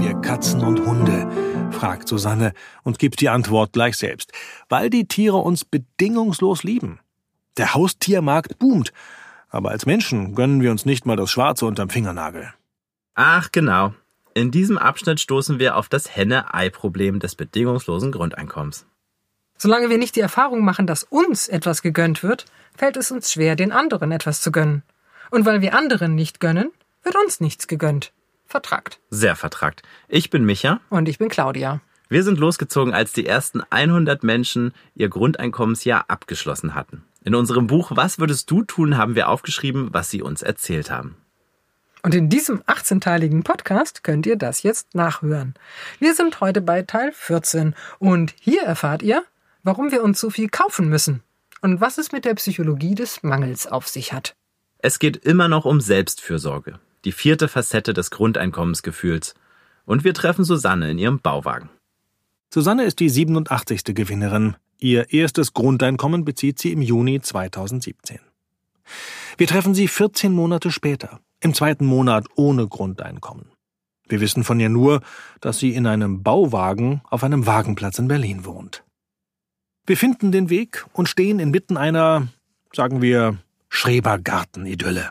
wir Katzen und Hunde? fragt Susanne und gibt die Antwort gleich selbst. Weil die Tiere uns bedingungslos lieben. Der Haustiermarkt boomt, aber als Menschen gönnen wir uns nicht mal das Schwarze unterm Fingernagel. Ach genau. In diesem Abschnitt stoßen wir auf das Henne-Ei-Problem des bedingungslosen Grundeinkommens. Solange wir nicht die Erfahrung machen, dass uns etwas gegönnt wird, fällt es uns schwer, den anderen etwas zu gönnen. Und weil wir anderen nicht gönnen, wird uns nichts gegönnt. Vertragt. Sehr vertragt. Ich bin Micha. Und ich bin Claudia. Wir sind losgezogen, als die ersten 100 Menschen ihr Grundeinkommensjahr abgeschlossen hatten. In unserem Buch Was würdest du tun, haben wir aufgeschrieben, was sie uns erzählt haben. Und in diesem 18-teiligen Podcast könnt ihr das jetzt nachhören. Wir sind heute bei Teil 14 und hier erfahrt ihr, warum wir uns so viel kaufen müssen und was es mit der Psychologie des Mangels auf sich hat. Es geht immer noch um Selbstfürsorge, die vierte Facette des Grundeinkommensgefühls. Und wir treffen Susanne in ihrem Bauwagen. Susanne ist die 87. Gewinnerin. Ihr erstes Grundeinkommen bezieht sie im Juni 2017. Wir treffen sie 14 Monate später, im zweiten Monat ohne Grundeinkommen. Wir wissen von ihr nur, dass sie in einem Bauwagen auf einem Wagenplatz in Berlin wohnt. Wir finden den Weg und stehen inmitten einer, sagen wir, Schrebergarten-Idylle.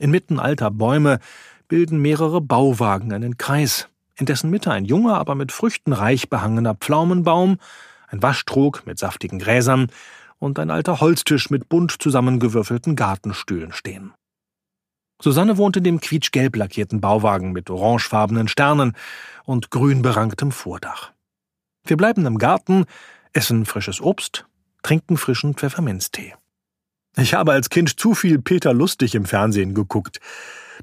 Inmitten alter Bäume bilden mehrere Bauwagen einen Kreis, in dessen Mitte ein junger, aber mit Früchten reich behangener Pflaumenbaum, ein Waschtrog mit saftigen Gräsern und ein alter Holztisch mit bunt zusammengewürfelten Gartenstühlen stehen. Susanne wohnt in dem quietschgelb lackierten Bauwagen mit orangefarbenen Sternen und grün beranktem Vordach. Wir bleiben im Garten, essen frisches Obst, trinken frischen Pfefferminztee. Ich habe als Kind zu viel Peter Lustig im Fernsehen geguckt.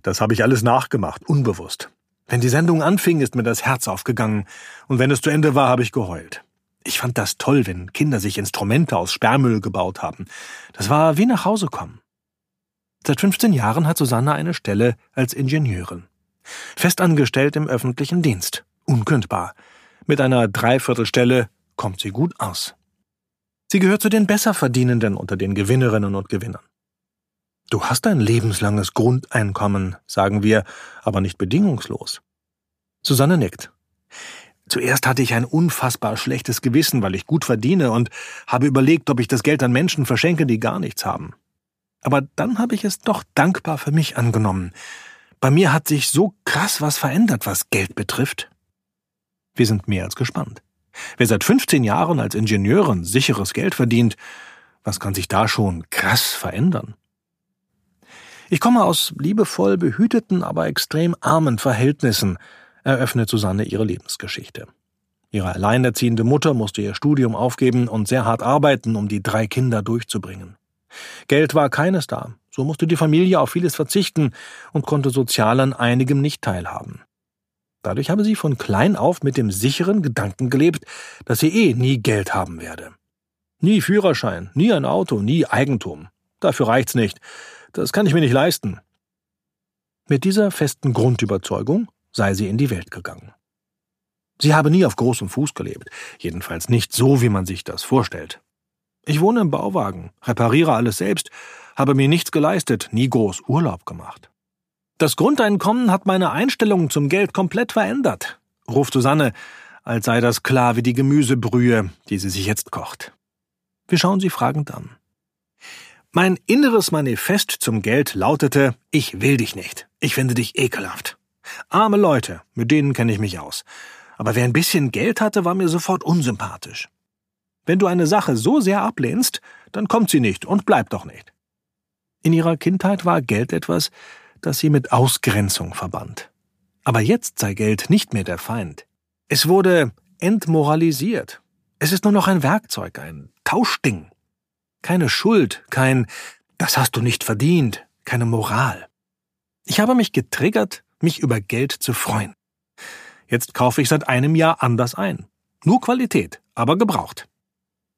Das habe ich alles nachgemacht, unbewusst. Wenn die Sendung anfing, ist mir das Herz aufgegangen, und wenn es zu Ende war, habe ich geheult. Ich fand das toll, wenn Kinder sich Instrumente aus Sperrmüll gebaut haben. Das war wie nach Hause kommen. Seit 15 Jahren hat Susanne eine Stelle als Ingenieurin. Festangestellt im öffentlichen Dienst. Unkündbar. Mit einer Dreiviertelstelle kommt sie gut aus. Sie gehört zu den Besserverdienenden unter den Gewinnerinnen und Gewinnern. Du hast ein lebenslanges Grundeinkommen, sagen wir, aber nicht bedingungslos. Susanne nickt. Zuerst hatte ich ein unfassbar schlechtes Gewissen, weil ich gut verdiene und habe überlegt, ob ich das Geld an Menschen verschenke, die gar nichts haben. Aber dann habe ich es doch dankbar für mich angenommen. Bei mir hat sich so krass was verändert, was Geld betrifft. Wir sind mehr als gespannt. Wer seit 15 Jahren als Ingenieurin sicheres Geld verdient, was kann sich da schon krass verändern? Ich komme aus liebevoll behüteten, aber extrem armen Verhältnissen, eröffnet Susanne ihre Lebensgeschichte. Ihre alleinerziehende Mutter musste ihr Studium aufgeben und sehr hart arbeiten, um die drei Kinder durchzubringen. Geld war keines da, so musste die Familie auf vieles verzichten und konnte sozial an einigem nicht teilhaben. Dadurch habe sie von klein auf mit dem sicheren Gedanken gelebt, dass sie eh nie Geld haben werde. Nie Führerschein, nie ein Auto, nie Eigentum. Dafür reicht's nicht. Das kann ich mir nicht leisten. Mit dieser festen Grundüberzeugung sei sie in die Welt gegangen. Sie habe nie auf großem Fuß gelebt, jedenfalls nicht so, wie man sich das vorstellt. Ich wohne im Bauwagen, repariere alles selbst, habe mir nichts geleistet, nie groß Urlaub gemacht. Das Grundeinkommen hat meine Einstellung zum Geld komplett verändert, ruft Susanne, als sei das klar wie die Gemüsebrühe, die sie sich jetzt kocht. Wir schauen sie fragend an. Mein inneres Manifest zum Geld lautete, ich will dich nicht. Ich finde dich ekelhaft. Arme Leute, mit denen kenne ich mich aus. Aber wer ein bisschen Geld hatte, war mir sofort unsympathisch. Wenn du eine Sache so sehr ablehnst, dann kommt sie nicht und bleibt doch nicht. In ihrer Kindheit war Geld etwas, das sie mit Ausgrenzung verband. Aber jetzt sei Geld nicht mehr der Feind. Es wurde entmoralisiert. Es ist nur noch ein Werkzeug, ein Tauschding. Keine Schuld, kein Das hast du nicht verdient, keine Moral. Ich habe mich getriggert, mich über Geld zu freuen. Jetzt kaufe ich seit einem Jahr anders ein. Nur Qualität, aber gebraucht.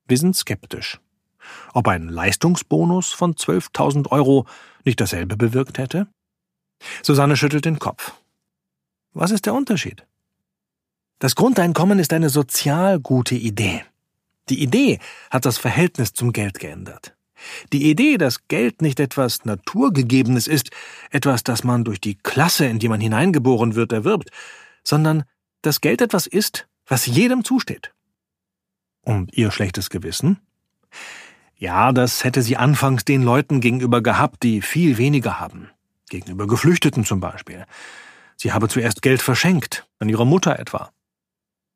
Wir sind skeptisch. Ob ein Leistungsbonus von 12.000 Euro nicht dasselbe bewirkt hätte? Susanne schüttelt den Kopf. Was ist der Unterschied? Das Grundeinkommen ist eine sozial gute Idee. Die Idee hat das Verhältnis zum Geld geändert. Die Idee, dass Geld nicht etwas Naturgegebenes ist, etwas, das man durch die Klasse, in die man hineingeboren wird, erwirbt, sondern dass Geld etwas ist, was jedem zusteht. Und ihr schlechtes Gewissen? Ja, das hätte sie anfangs den Leuten gegenüber gehabt, die viel weniger haben. Gegenüber Geflüchteten zum Beispiel. Sie habe zuerst Geld verschenkt, an ihre Mutter etwa.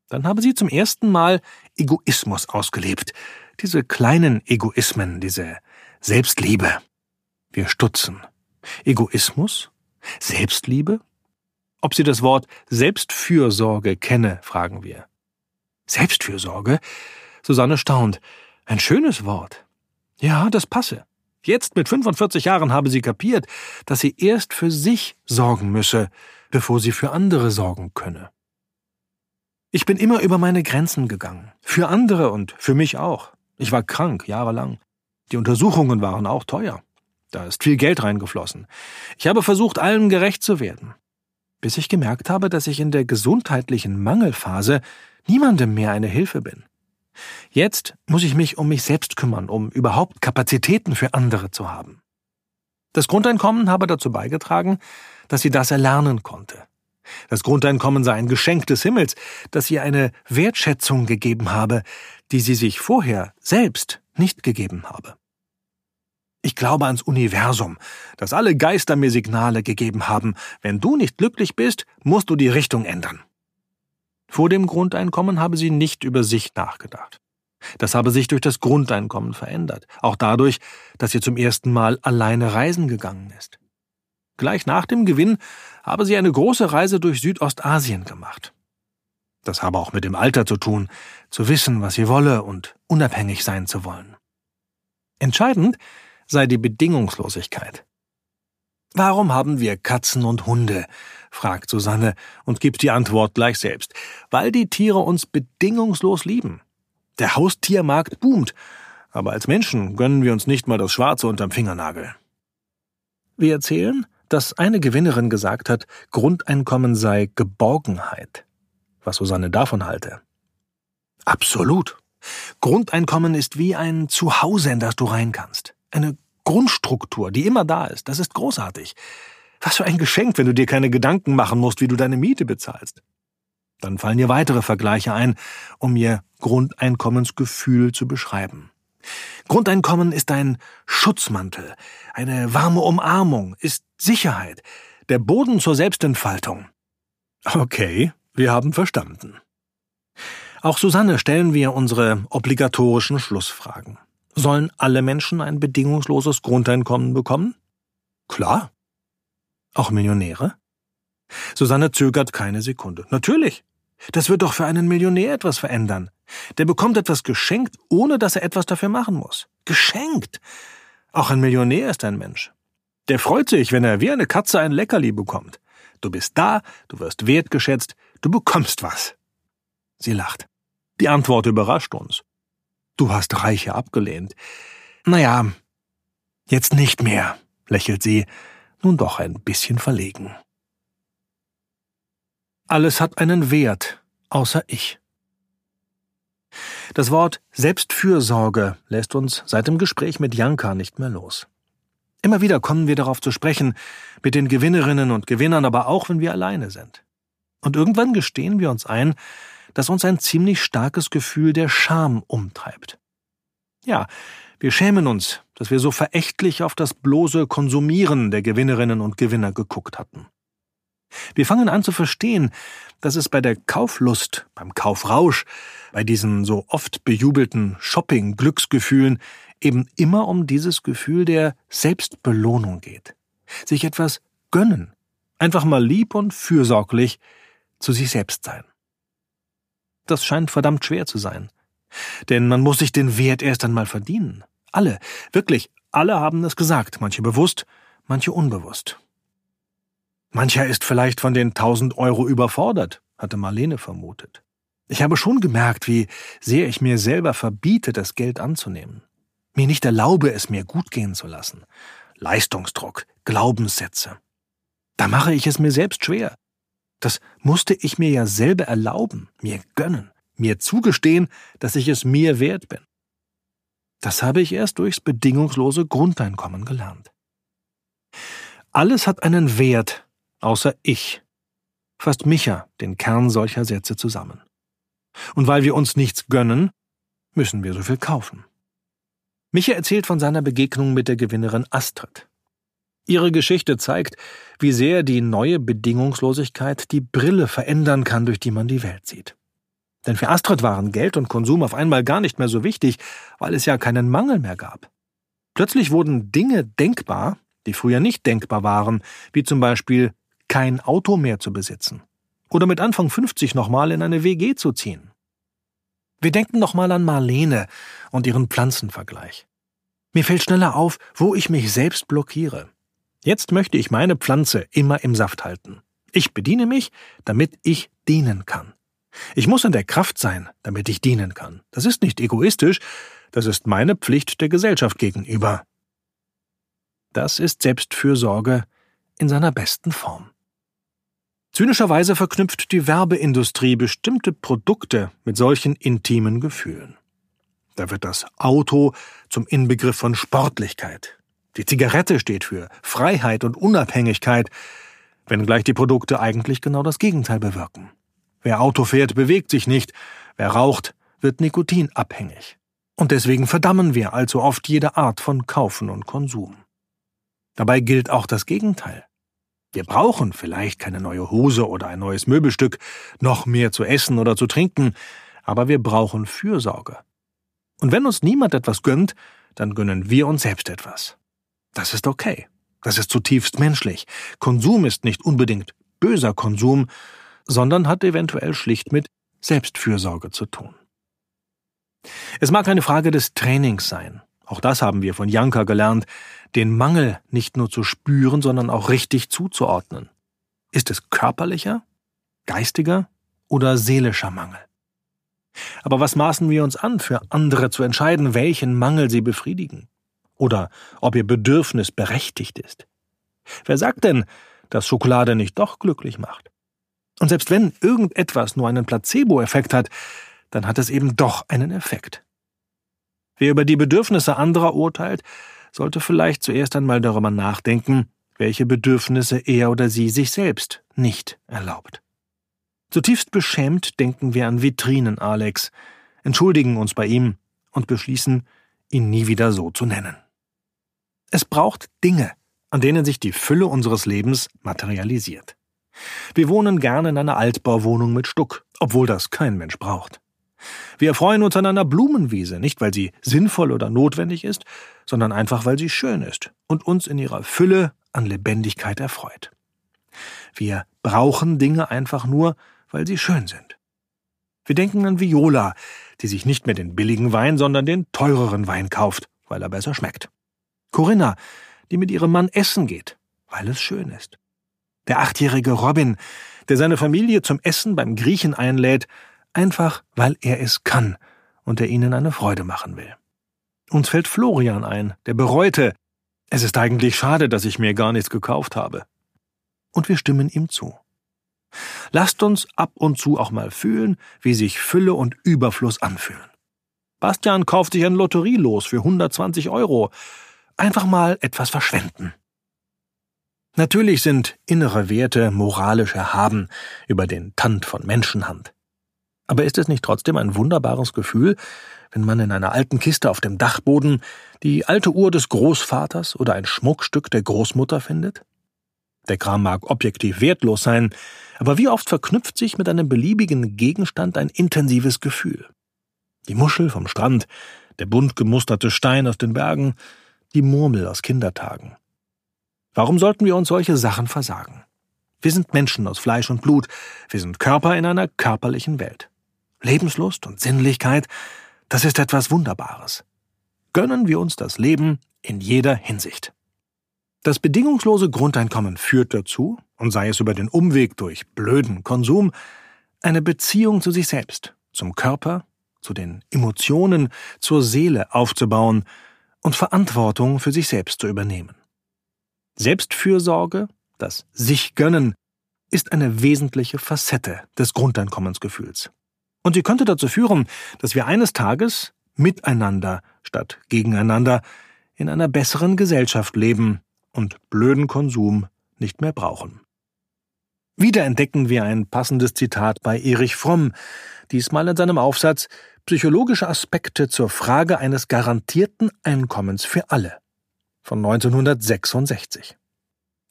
Dann habe sie zum ersten Mal Egoismus ausgelebt. Diese kleinen Egoismen, diese Selbstliebe. Wir stutzen. Egoismus? Selbstliebe? Ob sie das Wort Selbstfürsorge kenne, fragen wir. Selbstfürsorge? Susanne staunt. Ein schönes Wort. Ja, das passe. Jetzt mit 45 Jahren habe sie kapiert, dass sie erst für sich sorgen müsse, bevor sie für andere sorgen könne. Ich bin immer über meine Grenzen gegangen. Für andere und für mich auch. Ich war krank, jahrelang. Die Untersuchungen waren auch teuer. Da ist viel Geld reingeflossen. Ich habe versucht, allen gerecht zu werden. Bis ich gemerkt habe, dass ich in der gesundheitlichen Mangelphase niemandem mehr eine Hilfe bin. Jetzt muss ich mich um mich selbst kümmern, um überhaupt Kapazitäten für andere zu haben. Das Grundeinkommen habe dazu beigetragen, dass sie das erlernen konnte. Das Grundeinkommen sei ein Geschenk des Himmels, das ihr eine Wertschätzung gegeben habe, die sie sich vorher selbst nicht gegeben habe. Ich glaube ans Universum, dass alle Geister mir Signale gegeben haben, wenn du nicht glücklich bist, musst du die Richtung ändern. Vor dem Grundeinkommen habe sie nicht über sich nachgedacht. Das habe sich durch das Grundeinkommen verändert, auch dadurch, dass sie zum ersten Mal alleine reisen gegangen ist. Gleich nach dem Gewinn habe sie eine große Reise durch Südostasien gemacht. Das habe auch mit dem Alter zu tun, zu wissen, was sie wolle und unabhängig sein zu wollen. Entscheidend sei die Bedingungslosigkeit. Warum haben wir Katzen und Hunde? Fragt Susanne und gibt die Antwort gleich selbst. Weil die Tiere uns bedingungslos lieben. Der Haustiermarkt boomt, aber als Menschen gönnen wir uns nicht mal das Schwarze unterm Fingernagel. Wir erzählen, dass eine Gewinnerin gesagt hat, Grundeinkommen sei Geborgenheit. Was Susanne davon halte. Absolut. Grundeinkommen ist wie ein Zuhause, in das du rein kannst. Eine Grundstruktur, die immer da ist. Das ist großartig. Was für ein Geschenk, wenn du dir keine Gedanken machen musst, wie du deine Miete bezahlst. Dann fallen dir weitere Vergleiche ein, um ihr Grundeinkommensgefühl zu beschreiben. Grundeinkommen ist ein Schutzmantel, eine warme Umarmung, ist Sicherheit, der Boden zur Selbstentfaltung. Okay, wir haben verstanden. Auch Susanne stellen wir unsere obligatorischen Schlussfragen. Sollen alle Menschen ein bedingungsloses Grundeinkommen bekommen? Klar. Auch Millionäre? Susanne zögert keine Sekunde. Natürlich. Das wird doch für einen Millionär etwas verändern. Der bekommt etwas geschenkt, ohne dass er etwas dafür machen muss. Geschenkt. Auch ein Millionär ist ein Mensch. Der freut sich, wenn er wie eine Katze ein Leckerli bekommt. Du bist da, du wirst wertgeschätzt, du bekommst was. Sie lacht. Die Antwort überrascht uns. Du hast Reiche abgelehnt. Naja, jetzt nicht mehr, lächelt sie, nun doch ein bisschen verlegen. Alles hat einen Wert, außer ich. Das Wort Selbstfürsorge lässt uns seit dem Gespräch mit Janka nicht mehr los. Immer wieder kommen wir darauf zu sprechen, mit den Gewinnerinnen und Gewinnern, aber auch wenn wir alleine sind. Und irgendwann gestehen wir uns ein, dass uns ein ziemlich starkes Gefühl der Scham umtreibt. Ja, wir schämen uns, dass wir so verächtlich auf das bloße Konsumieren der Gewinnerinnen und Gewinner geguckt hatten. Wir fangen an zu verstehen, dass es bei der Kauflust, beim Kaufrausch, bei diesen so oft bejubelten Shopping-Glücksgefühlen eben immer um dieses Gefühl der Selbstbelohnung geht. Sich etwas gönnen, einfach mal lieb und fürsorglich zu sich selbst sein. Das scheint verdammt schwer zu sein. Denn man muss sich den Wert erst einmal verdienen. Alle, wirklich, alle haben es gesagt, manche bewusst, manche unbewusst. Mancher ist vielleicht von den tausend Euro überfordert, hatte Marlene vermutet. Ich habe schon gemerkt, wie sehr ich mir selber verbiete, das Geld anzunehmen. Mir nicht erlaube, es mir gut gehen zu lassen. Leistungsdruck, Glaubenssätze. Da mache ich es mir selbst schwer. Das musste ich mir ja selber erlauben, mir gönnen, mir zugestehen, dass ich es mir wert bin. Das habe ich erst durchs bedingungslose Grundeinkommen gelernt. Alles hat einen Wert, außer ich. fasst Micha den Kern solcher Sätze zusammen. Und weil wir uns nichts gönnen, müssen wir so viel kaufen. Micha erzählt von seiner Begegnung mit der Gewinnerin Astrid. Ihre Geschichte zeigt, wie sehr die neue Bedingungslosigkeit die Brille verändern kann, durch die man die Welt sieht. Denn für Astrid waren Geld und Konsum auf einmal gar nicht mehr so wichtig, weil es ja keinen Mangel mehr gab. Plötzlich wurden Dinge denkbar, die früher nicht denkbar waren, wie zum Beispiel kein Auto mehr zu besitzen oder mit Anfang 50 nochmal in eine WG zu ziehen. Wir denken nochmal an Marlene und ihren Pflanzenvergleich. Mir fällt schneller auf, wo ich mich selbst blockiere. Jetzt möchte ich meine Pflanze immer im Saft halten. Ich bediene mich, damit ich dienen kann. Ich muss in der Kraft sein, damit ich dienen kann. Das ist nicht egoistisch, das ist meine Pflicht der Gesellschaft gegenüber. Das ist Selbstfürsorge in seiner besten Form. Zynischerweise verknüpft die Werbeindustrie bestimmte Produkte mit solchen intimen Gefühlen. Da wird das Auto zum Inbegriff von Sportlichkeit. Die Zigarette steht für Freiheit und Unabhängigkeit, wenngleich die Produkte eigentlich genau das Gegenteil bewirken. Wer Auto fährt, bewegt sich nicht, wer raucht, wird nikotinabhängig. Und deswegen verdammen wir allzu oft jede Art von Kaufen und Konsum. Dabei gilt auch das Gegenteil. Wir brauchen vielleicht keine neue Hose oder ein neues Möbelstück, noch mehr zu essen oder zu trinken, aber wir brauchen Fürsorge. Und wenn uns niemand etwas gönnt, dann gönnen wir uns selbst etwas. Das ist okay. Das ist zutiefst menschlich. Konsum ist nicht unbedingt böser Konsum, sondern hat eventuell schlicht mit Selbstfürsorge zu tun. Es mag eine Frage des Trainings sein. Auch das haben wir von Janka gelernt, den Mangel nicht nur zu spüren, sondern auch richtig zuzuordnen. Ist es körperlicher, geistiger oder seelischer Mangel? Aber was maßen wir uns an, für andere zu entscheiden, welchen Mangel sie befriedigen? Oder ob ihr Bedürfnis berechtigt ist? Wer sagt denn, dass Schokolade nicht doch glücklich macht? Und selbst wenn irgendetwas nur einen Placebo-Effekt hat, dann hat es eben doch einen Effekt. Wer über die Bedürfnisse anderer urteilt, sollte vielleicht zuerst einmal darüber nachdenken, welche Bedürfnisse er oder sie sich selbst nicht erlaubt. Zutiefst beschämt denken wir an Vitrinen Alex, entschuldigen uns bei ihm und beschließen, ihn nie wieder so zu nennen. Es braucht Dinge, an denen sich die Fülle unseres Lebens materialisiert. Wir wohnen gerne in einer Altbauwohnung mit Stuck, obwohl das kein Mensch braucht. Wir erfreuen uns an einer Blumenwiese, nicht weil sie sinnvoll oder notwendig ist, sondern einfach weil sie schön ist und uns in ihrer Fülle an Lebendigkeit erfreut. Wir brauchen Dinge einfach nur, weil sie schön sind. Wir denken an Viola, die sich nicht mehr den billigen Wein, sondern den teureren Wein kauft, weil er besser schmeckt. Corinna, die mit ihrem Mann essen geht, weil es schön ist. Der achtjährige Robin, der seine Familie zum Essen beim Griechen einlädt, einfach weil er es kann und er ihnen eine Freude machen will. Uns fällt Florian ein, der bereute, es ist eigentlich schade, dass ich mir gar nichts gekauft habe. Und wir stimmen ihm zu. Lasst uns ab und zu auch mal fühlen, wie sich Fülle und Überfluss anfühlen. Bastian kauft sich ein Lotterielos für 120 Euro. Einfach mal etwas verschwenden. Natürlich sind innere Werte moralisch erhaben über den Tand von Menschenhand. Aber ist es nicht trotzdem ein wunderbares Gefühl, wenn man in einer alten Kiste auf dem Dachboden die alte Uhr des Großvaters oder ein Schmuckstück der Großmutter findet? Der Kram mag objektiv wertlos sein, aber wie oft verknüpft sich mit einem beliebigen Gegenstand ein intensives Gefühl? Die Muschel vom Strand, der bunt gemusterte Stein aus den Bergen, die Murmel aus Kindertagen. Warum sollten wir uns solche Sachen versagen? Wir sind Menschen aus Fleisch und Blut, wir sind Körper in einer körperlichen Welt. Lebenslust und Sinnlichkeit, das ist etwas Wunderbares. Gönnen wir uns das Leben in jeder Hinsicht. Das bedingungslose Grundeinkommen führt dazu, und sei es über den Umweg durch blöden Konsum, eine Beziehung zu sich selbst, zum Körper, zu den Emotionen, zur Seele aufzubauen und Verantwortung für sich selbst zu übernehmen. Selbstfürsorge, das sich gönnen, ist eine wesentliche Facette des Grundeinkommensgefühls. Und sie könnte dazu führen, dass wir eines Tages miteinander statt gegeneinander in einer besseren Gesellschaft leben und blöden Konsum nicht mehr brauchen. Wieder entdecken wir ein passendes Zitat bei Erich Fromm, diesmal in seinem Aufsatz Psychologische Aspekte zur Frage eines garantierten Einkommens für alle von 1966.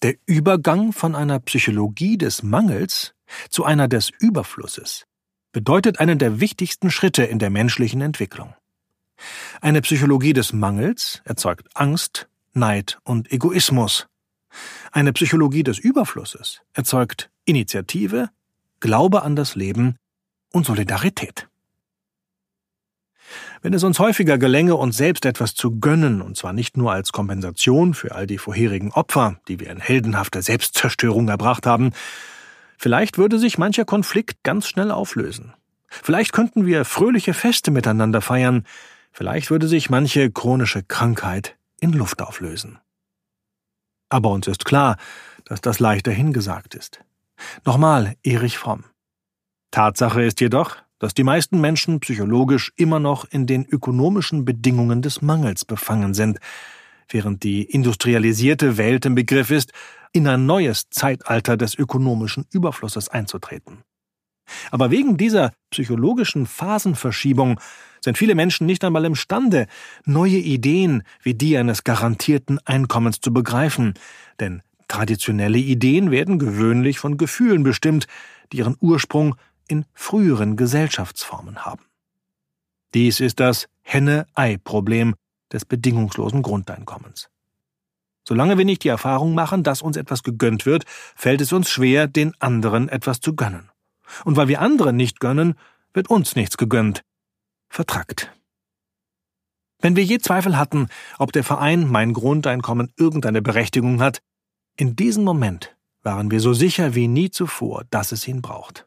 Der Übergang von einer Psychologie des Mangels zu einer des Überflusses bedeutet einen der wichtigsten Schritte in der menschlichen Entwicklung. Eine Psychologie des Mangels erzeugt Angst, Neid und Egoismus. Eine Psychologie des Überflusses erzeugt Initiative, Glaube an das Leben und Solidarität. Wenn es uns häufiger gelänge, uns selbst etwas zu gönnen, und zwar nicht nur als Kompensation für all die vorherigen Opfer, die wir in heldenhafter Selbstzerstörung erbracht haben, vielleicht würde sich mancher Konflikt ganz schnell auflösen. Vielleicht könnten wir fröhliche Feste miteinander feiern, vielleicht würde sich manche chronische Krankheit in Luft auflösen. Aber uns ist klar, dass das leichter hingesagt ist. Nochmal Erich Fromm. Tatsache ist jedoch, dass die meisten Menschen psychologisch immer noch in den ökonomischen Bedingungen des Mangels befangen sind, während die industrialisierte Welt im Begriff ist, in ein neues Zeitalter des ökonomischen Überflusses einzutreten. Aber wegen dieser psychologischen Phasenverschiebung sind viele Menschen nicht einmal imstande, neue Ideen wie die eines garantierten Einkommens zu begreifen, denn traditionelle Ideen werden gewöhnlich von Gefühlen bestimmt, die ihren Ursprung in früheren Gesellschaftsformen haben. Dies ist das Henne-Ei-Problem des bedingungslosen Grundeinkommens. Solange wir nicht die Erfahrung machen, dass uns etwas gegönnt wird, fällt es uns schwer, den anderen etwas zu gönnen. Und weil wir anderen nicht gönnen, wird uns nichts gegönnt. Vertrackt. Wenn wir je Zweifel hatten, ob der Verein mein Grundeinkommen irgendeine Berechtigung hat, in diesem Moment waren wir so sicher wie nie zuvor, dass es ihn braucht.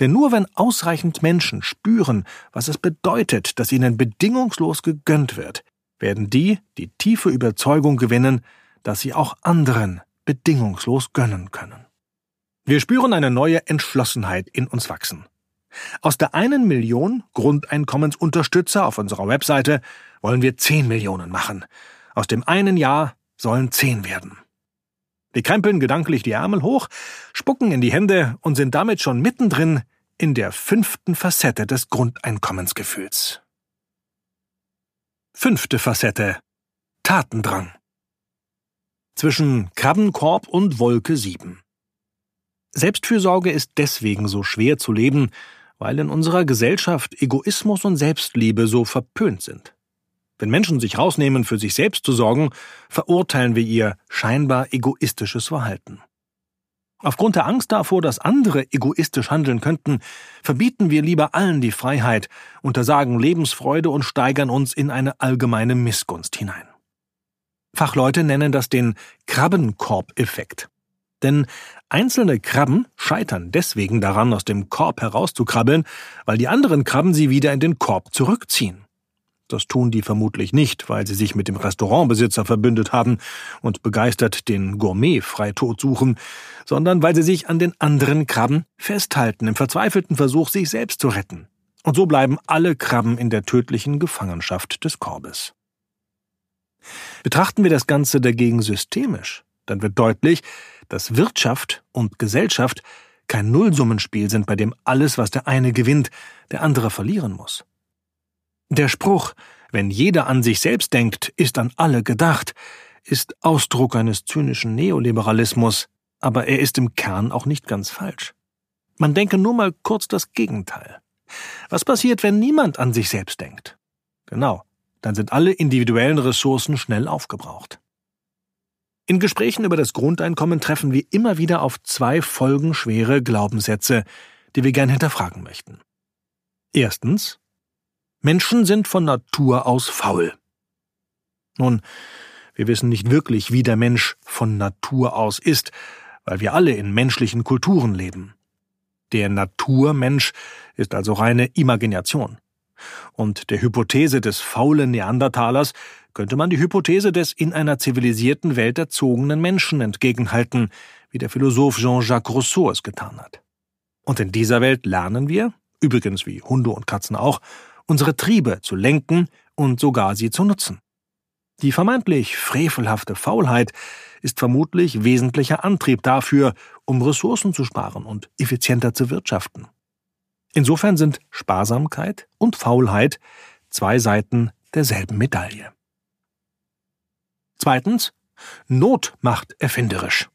Denn nur wenn ausreichend Menschen spüren, was es bedeutet, dass ihnen bedingungslos gegönnt wird, werden die die tiefe Überzeugung gewinnen, dass sie auch anderen bedingungslos gönnen können. Wir spüren eine neue Entschlossenheit in uns wachsen. Aus der einen Million Grundeinkommensunterstützer auf unserer Webseite wollen wir zehn Millionen machen. Aus dem einen Jahr sollen zehn werden. Wir krempeln gedanklich die Ärmel hoch, spucken in die Hände und sind damit schon mittendrin in der fünften Facette des Grundeinkommensgefühls. Fünfte Facette Tatendrang zwischen Krabbenkorb und Wolke 7. Selbstfürsorge ist deswegen so schwer zu leben, weil in unserer Gesellschaft Egoismus und Selbstliebe so verpönt sind. Wenn Menschen sich rausnehmen, für sich selbst zu sorgen, verurteilen wir ihr scheinbar egoistisches Verhalten. Aufgrund der Angst davor, dass andere egoistisch handeln könnten, verbieten wir lieber allen die Freiheit, untersagen Lebensfreude und steigern uns in eine allgemeine Missgunst hinein. Fachleute nennen das den Krabbenkorb-Effekt. Denn einzelne Krabben scheitern deswegen daran, aus dem Korb herauszukrabbeln, weil die anderen Krabben sie wieder in den Korb zurückziehen. Das tun die vermutlich nicht, weil sie sich mit dem Restaurantbesitzer verbündet haben und begeistert den Gourmet frei tot suchen, sondern weil sie sich an den anderen Krabben festhalten, im verzweifelten Versuch, sich selbst zu retten. Und so bleiben alle Krabben in der tödlichen Gefangenschaft des Korbes. Betrachten wir das Ganze dagegen systemisch, dann wird deutlich, dass Wirtschaft und Gesellschaft kein Nullsummenspiel sind, bei dem alles, was der eine gewinnt, der andere verlieren muss. Der Spruch, wenn jeder an sich selbst denkt, ist an alle gedacht, ist Ausdruck eines zynischen Neoliberalismus, aber er ist im Kern auch nicht ganz falsch. Man denke nur mal kurz das Gegenteil. Was passiert, wenn niemand an sich selbst denkt? Genau, dann sind alle individuellen Ressourcen schnell aufgebraucht. In Gesprächen über das Grundeinkommen treffen wir immer wieder auf zwei folgenschwere Glaubenssätze, die wir gern hinterfragen möchten. Erstens, Menschen sind von Natur aus faul. Nun, wir wissen nicht wirklich, wie der Mensch von Natur aus ist, weil wir alle in menschlichen Kulturen leben. Der Naturmensch ist also reine Imagination. Und der Hypothese des faulen Neandertalers könnte man die Hypothese des in einer zivilisierten Welt erzogenen Menschen entgegenhalten, wie der Philosoph Jean-Jacques Rousseau es getan hat. Und in dieser Welt lernen wir, übrigens wie Hunde und Katzen auch, unsere Triebe zu lenken und sogar sie zu nutzen. Die vermeintlich frevelhafte Faulheit ist vermutlich wesentlicher Antrieb dafür, um Ressourcen zu sparen und effizienter zu wirtschaften. Insofern sind Sparsamkeit und Faulheit zwei Seiten derselben Medaille. Zweitens, Not macht erfinderisch.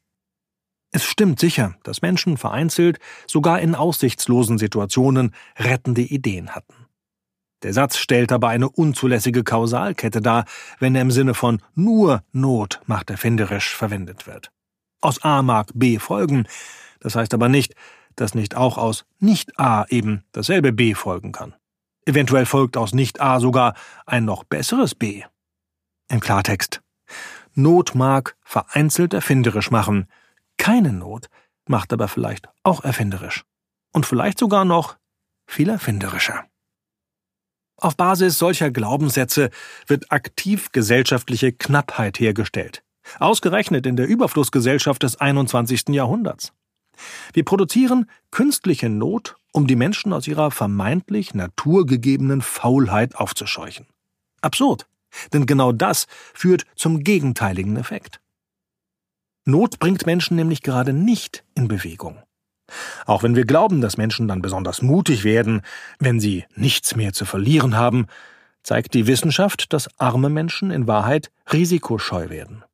Es stimmt sicher, dass Menschen vereinzelt, sogar in aussichtslosen Situationen, rettende Ideen hatten. Der Satz stellt aber eine unzulässige Kausalkette dar, wenn er im Sinne von nur Not macht erfinderisch verwendet wird. Aus A mag B folgen, das heißt aber nicht, dass nicht auch aus nicht A eben dasselbe B folgen kann. Eventuell folgt aus nicht A sogar ein noch besseres B. Im Klartext. Not mag vereinzelt erfinderisch machen, keine Not macht aber vielleicht auch erfinderisch. Und vielleicht sogar noch viel erfinderischer. Auf Basis solcher Glaubenssätze wird aktiv gesellschaftliche Knappheit hergestellt. Ausgerechnet in der Überflussgesellschaft des 21. Jahrhunderts. Wir produzieren künstliche Not, um die Menschen aus ihrer vermeintlich naturgegebenen Faulheit aufzuscheuchen. Absurd, denn genau das führt zum gegenteiligen Effekt. Not bringt Menschen nämlich gerade nicht in Bewegung. Auch wenn wir glauben, dass Menschen dann besonders mutig werden, wenn sie nichts mehr zu verlieren haben, zeigt die Wissenschaft, dass arme Menschen in Wahrheit risikoscheu werden.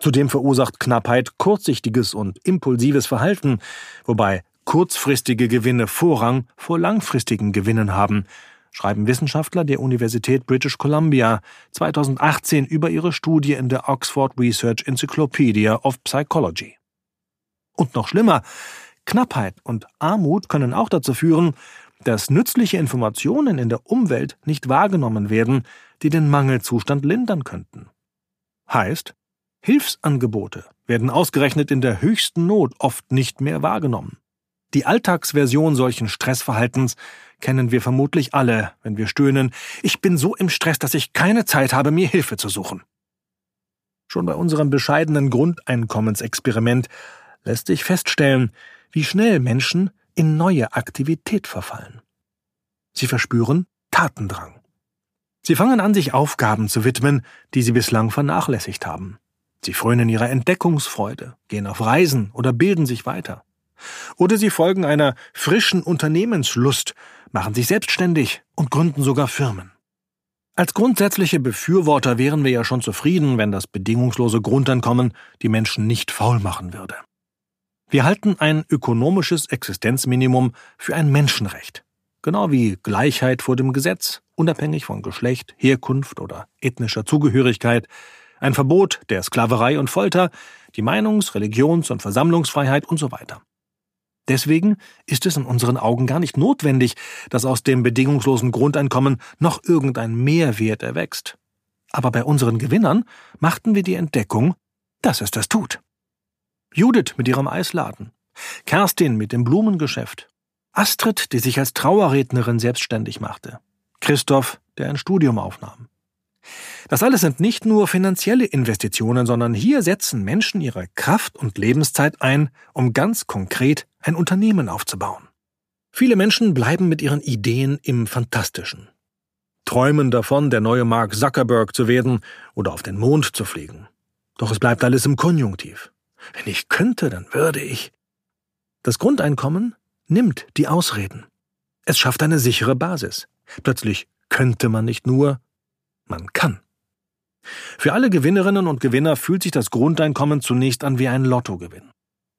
Zudem verursacht Knappheit kurzsichtiges und impulsives Verhalten, wobei kurzfristige Gewinne Vorrang vor langfristigen Gewinnen haben, schreiben Wissenschaftler der Universität British Columbia 2018 über ihre Studie in der Oxford Research Encyclopedia of Psychology. Und noch schlimmer, Knappheit und Armut können auch dazu führen, dass nützliche Informationen in der Umwelt nicht wahrgenommen werden, die den Mangelzustand lindern könnten. Heißt, Hilfsangebote werden ausgerechnet in der höchsten Not oft nicht mehr wahrgenommen. Die Alltagsversion solchen Stressverhaltens kennen wir vermutlich alle, wenn wir stöhnen, ich bin so im Stress, dass ich keine Zeit habe, mir Hilfe zu suchen. Schon bei unserem bescheidenen Grundeinkommensexperiment lässt sich feststellen, wie schnell Menschen in neue Aktivität verfallen. Sie verspüren Tatendrang. Sie fangen an, sich Aufgaben zu widmen, die sie bislang vernachlässigt haben. Sie frönen ihrer Entdeckungsfreude, gehen auf Reisen oder bilden sich weiter. Oder sie folgen einer frischen Unternehmenslust, machen sich selbstständig und gründen sogar Firmen. Als grundsätzliche Befürworter wären wir ja schon zufrieden, wenn das bedingungslose Grundeinkommen die Menschen nicht faul machen würde. Wir halten ein ökonomisches Existenzminimum für ein Menschenrecht, genau wie Gleichheit vor dem Gesetz, unabhängig von Geschlecht, Herkunft oder ethnischer Zugehörigkeit, ein Verbot der Sklaverei und Folter, die Meinungs-, Religions- und Versammlungsfreiheit und so weiter. Deswegen ist es in unseren Augen gar nicht notwendig, dass aus dem bedingungslosen Grundeinkommen noch irgendein Mehrwert erwächst. Aber bei unseren Gewinnern machten wir die Entdeckung, dass es das tut. Judith mit ihrem Eisladen, Kerstin mit dem Blumengeschäft, Astrid, die sich als Trauerrednerin selbstständig machte, Christoph, der ein Studium aufnahm. Das alles sind nicht nur finanzielle Investitionen, sondern hier setzen Menschen ihre Kraft und Lebenszeit ein, um ganz konkret ein Unternehmen aufzubauen. Viele Menschen bleiben mit ihren Ideen im Fantastischen. Träumen davon, der neue Mark Zuckerberg zu werden oder auf den Mond zu fliegen. Doch es bleibt alles im Konjunktiv. Wenn ich könnte, dann würde ich. Das Grundeinkommen nimmt die Ausreden. Es schafft eine sichere Basis. Plötzlich könnte man nicht nur, man kann. Für alle Gewinnerinnen und Gewinner fühlt sich das Grundeinkommen zunächst an wie ein Lottogewinn.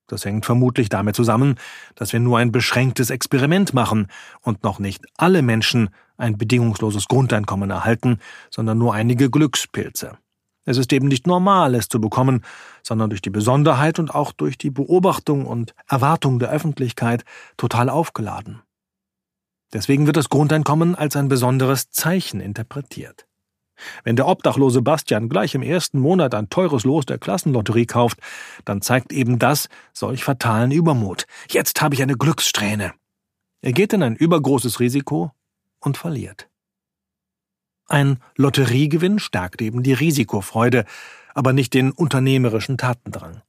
Das hängt vermutlich damit zusammen, dass wir nur ein beschränktes Experiment machen und noch nicht alle Menschen ein bedingungsloses Grundeinkommen erhalten, sondern nur einige Glückspilze. Es ist eben nicht normal, es zu bekommen, sondern durch die Besonderheit und auch durch die Beobachtung und Erwartung der Öffentlichkeit total aufgeladen. Deswegen wird das Grundeinkommen als ein besonderes Zeichen interpretiert. Wenn der obdachlose Bastian gleich im ersten Monat ein teures Los der Klassenlotterie kauft, dann zeigt eben das solch fatalen Übermut. Jetzt habe ich eine Glückssträhne. Er geht in ein übergroßes Risiko und verliert. Ein Lotteriegewinn stärkt eben die Risikofreude, aber nicht den unternehmerischen Tatendrang.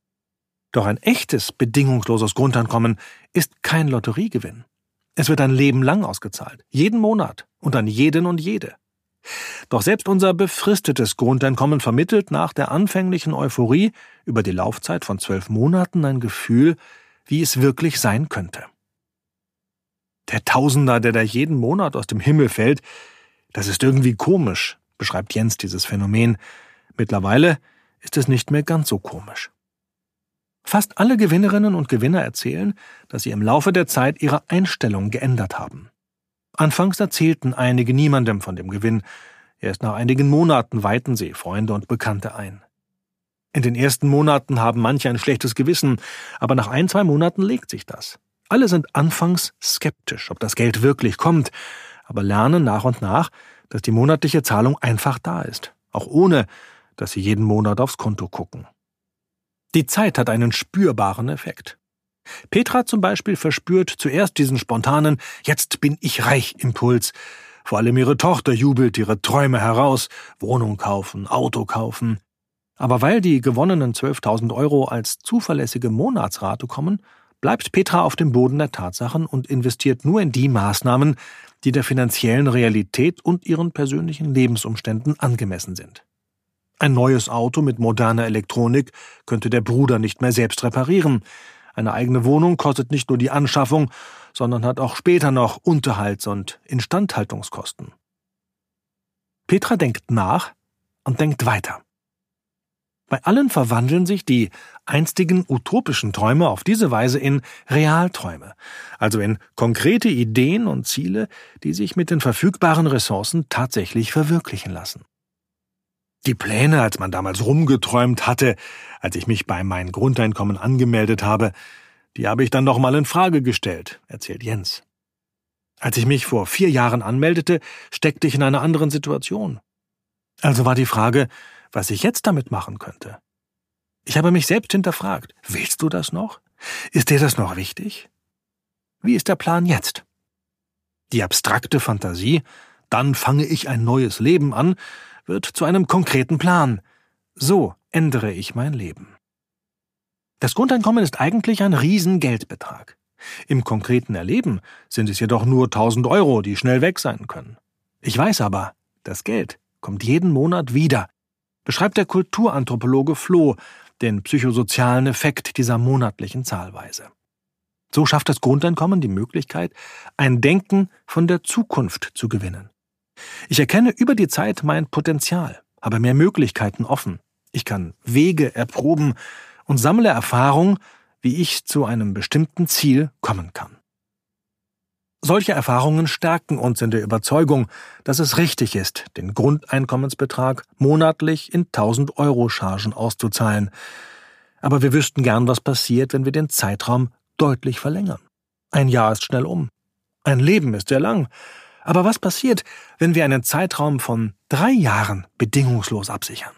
Doch ein echtes, bedingungsloses Grundeinkommen ist kein Lotteriegewinn. Es wird ein Leben lang ausgezahlt, jeden Monat und an jeden und jede. Doch selbst unser befristetes Grundeinkommen vermittelt nach der anfänglichen Euphorie über die Laufzeit von zwölf Monaten ein Gefühl, wie es wirklich sein könnte. Der Tausender, der da jeden Monat aus dem Himmel fällt, das ist irgendwie komisch, beschreibt Jens dieses Phänomen. Mittlerweile ist es nicht mehr ganz so komisch. Fast alle Gewinnerinnen und Gewinner erzählen, dass sie im Laufe der Zeit ihre Einstellung geändert haben. Anfangs erzählten einige niemandem von dem Gewinn. Erst nach einigen Monaten weihten sie Freunde und Bekannte ein. In den ersten Monaten haben manche ein schlechtes Gewissen, aber nach ein, zwei Monaten legt sich das. Alle sind anfangs skeptisch, ob das Geld wirklich kommt, aber lernen nach und nach, dass die monatliche Zahlung einfach da ist, auch ohne, dass sie jeden Monat aufs Konto gucken. Die Zeit hat einen spürbaren Effekt. Petra zum Beispiel verspürt zuerst diesen spontanen Jetzt bin ich reich Impuls. Vor allem ihre Tochter jubelt ihre Träume heraus, Wohnung kaufen, Auto kaufen. Aber weil die gewonnenen 12.000 Euro als zuverlässige Monatsrate kommen, bleibt Petra auf dem Boden der Tatsachen und investiert nur in die Maßnahmen, die der finanziellen Realität und ihren persönlichen Lebensumständen angemessen sind. Ein neues Auto mit moderner Elektronik könnte der Bruder nicht mehr selbst reparieren. Eine eigene Wohnung kostet nicht nur die Anschaffung, sondern hat auch später noch Unterhalts- und Instandhaltungskosten. Petra denkt nach und denkt weiter. Bei allen verwandeln sich die einstigen utopischen Träume auf diese Weise in Realträume, also in konkrete Ideen und Ziele, die sich mit den verfügbaren Ressourcen tatsächlich verwirklichen lassen. Die Pläne, als man damals rumgeträumt hatte, als ich mich bei mein Grundeinkommen angemeldet habe, die habe ich dann noch mal in Frage gestellt, erzählt Jens. Als ich mich vor vier Jahren anmeldete, steckte ich in einer anderen Situation. Also war die Frage, was ich jetzt damit machen könnte. Ich habe mich selbst hinterfragt. Willst du das noch? Ist dir das noch wichtig? Wie ist der Plan jetzt? Die abstrakte Fantasie, dann fange ich ein neues Leben an, wird zu einem konkreten Plan. So ändere ich mein Leben. Das Grundeinkommen ist eigentlich ein Riesengeldbetrag. Im konkreten Erleben sind es jedoch nur 1000 Euro, die schnell weg sein können. Ich weiß aber, das Geld kommt jeden Monat wieder, beschreibt der Kulturanthropologe Floh den psychosozialen Effekt dieser monatlichen Zahlweise. So schafft das Grundeinkommen die Möglichkeit, ein Denken von der Zukunft zu gewinnen. Ich erkenne über die Zeit mein Potenzial, habe mehr Möglichkeiten offen. Ich kann Wege erproben und sammle Erfahrung, wie ich zu einem bestimmten Ziel kommen kann. Solche Erfahrungen stärken uns in der Überzeugung, dass es richtig ist, den Grundeinkommensbetrag monatlich in 1000 Euro Chargen auszuzahlen. Aber wir wüssten gern, was passiert, wenn wir den Zeitraum deutlich verlängern. Ein Jahr ist schnell um. Ein Leben ist sehr lang. Aber was passiert, wenn wir einen Zeitraum von drei Jahren bedingungslos absichern?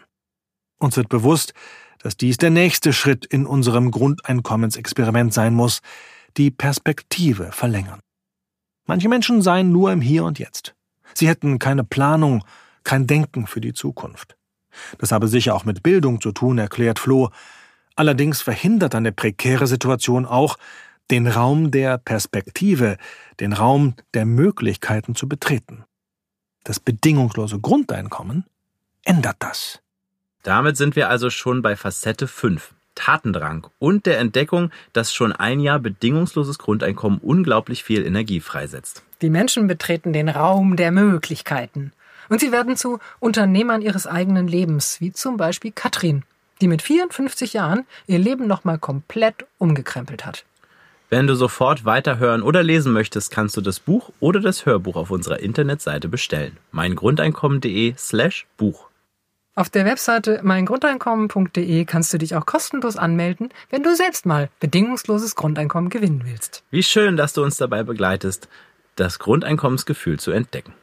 Uns wird bewusst, dass dies der nächste Schritt in unserem Grundeinkommensexperiment sein muss, die Perspektive verlängern. Manche Menschen seien nur im Hier und Jetzt. Sie hätten keine Planung, kein Denken für die Zukunft. Das habe sicher auch mit Bildung zu tun, erklärt Floh. Allerdings verhindert eine prekäre Situation auch, den Raum der Perspektive, den Raum der Möglichkeiten zu betreten. Das bedingungslose Grundeinkommen ändert das. Damit sind wir also schon bei Facette 5. Tatendrang und der Entdeckung, dass schon ein Jahr bedingungsloses Grundeinkommen unglaublich viel Energie freisetzt. Die Menschen betreten den Raum der Möglichkeiten. Und sie werden zu Unternehmern ihres eigenen Lebens, wie zum Beispiel Katrin, die mit 54 Jahren ihr Leben nochmal komplett umgekrempelt hat. Wenn du sofort weiterhören oder lesen möchtest, kannst du das Buch oder das Hörbuch auf unserer Internetseite bestellen. meingrundeinkommen.de slash Buch. Auf der Webseite meingrundeinkommen.de kannst du dich auch kostenlos anmelden, wenn du selbst mal bedingungsloses Grundeinkommen gewinnen willst. Wie schön, dass du uns dabei begleitest, das Grundeinkommensgefühl zu entdecken.